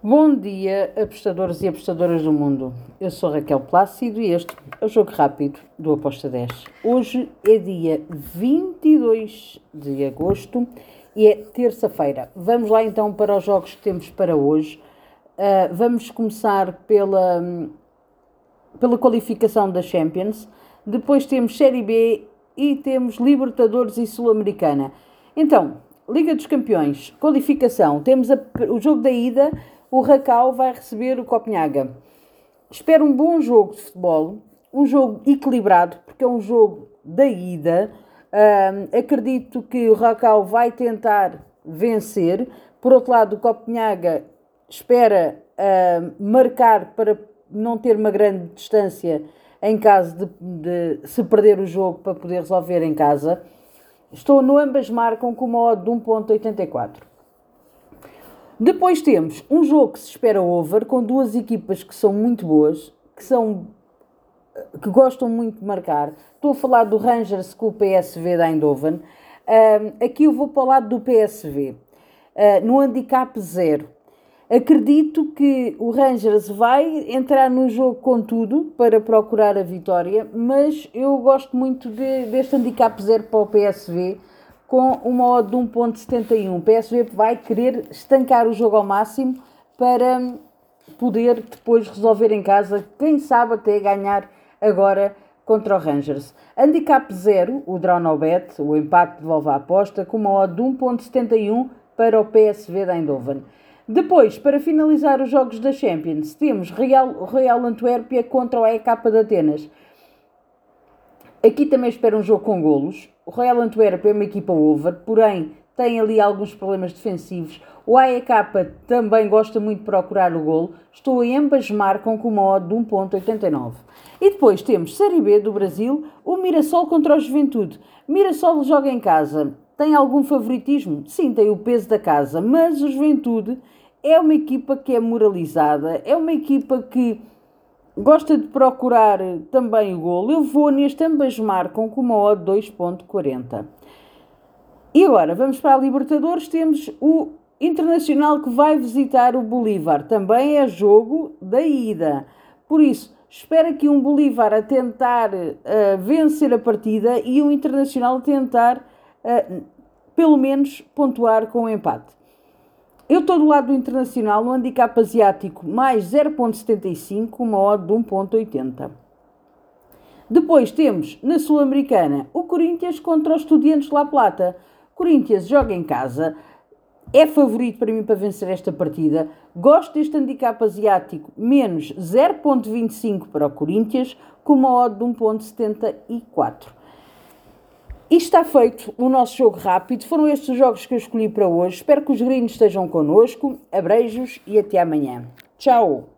Bom dia, apostadores e apostadoras do mundo. Eu sou Raquel Plácido e este é o Jogo Rápido do Aposta 10. Hoje é dia 22 de agosto e é terça-feira. Vamos lá então para os jogos que temos para hoje. Uh, vamos começar pela, pela qualificação da Champions. Depois temos Série B e temos Libertadores e Sul-Americana. Então, Liga dos Campeões, qualificação. Temos a, o jogo da ida o Racal vai receber o Copenhaga. Espero um bom jogo de futebol, um jogo equilibrado, porque é um jogo da ida. Uh, acredito que o Racal vai tentar vencer. Por outro lado, o Copenhaga espera marcar para não ter uma grande distância em caso de, de, se perder o jogo para poder resolver em casa. Estou no ambas marcam com uma odd de 1.84. Depois temos um jogo que se espera over, com duas equipas que são muito boas, que são que gostam muito de marcar. Estou a falar do Rangers com o PSV da Eindhoven. Uh, aqui eu vou para o lado do PSV, uh, no handicap zero. Acredito que o Rangers vai entrar no jogo com tudo para procurar a vitória, mas eu gosto muito de, deste handicap zero para o PSV com uma odd de 1.71. O PSV vai querer estancar o jogo ao máximo para poder depois resolver em casa, quem sabe até ganhar agora contra o Rangers. Handicap 0, o draw no bet, o empate devolve a aposta, com uma odd de 1.71 para o PSV da Eindhoven. Depois, para finalizar os jogos da Champions, temos Real, Real Antuérpia contra o EK de Atenas. Aqui também espero um jogo com golos. O Royal Antwerp é uma equipa over, porém tem ali alguns problemas defensivos. O AEK também gosta muito de procurar o golo. Estou em ambas marcam com uma odd de 1.89. E depois temos Série B do Brasil, o Mirassol contra o Juventude. Mirassol joga em casa. Tem algum favoritismo? Sim, tem o peso da casa, mas o Juventude é uma equipa que é moralizada, é uma equipa que Gosta de procurar também o golo. Eu vou neste ambas marcam com uma odd 2.40. E agora, vamos para a Libertadores. Temos o Internacional que vai visitar o Bolívar. Também é jogo da ida. Por isso, espera aqui um Bolívar a tentar uh, vencer a partida e o Internacional tentar, uh, pelo menos, pontuar com o um empate. Eu estou do lado do internacional no handicap asiático mais 0.75, uma odd de 1.80. Depois temos na Sul-Americana o Corinthians contra os Estudiantes de La Plata. Corinthians joga em casa, é favorito para mim para vencer esta partida. Gosto deste handicap asiático, menos 0.25 para o Corinthians, com uma odd de 1.74. E está feito o nosso jogo rápido. Foram estes os jogos que eu escolhi para hoje. Espero que os gringos estejam connosco. Abreijos e até amanhã. Tchau!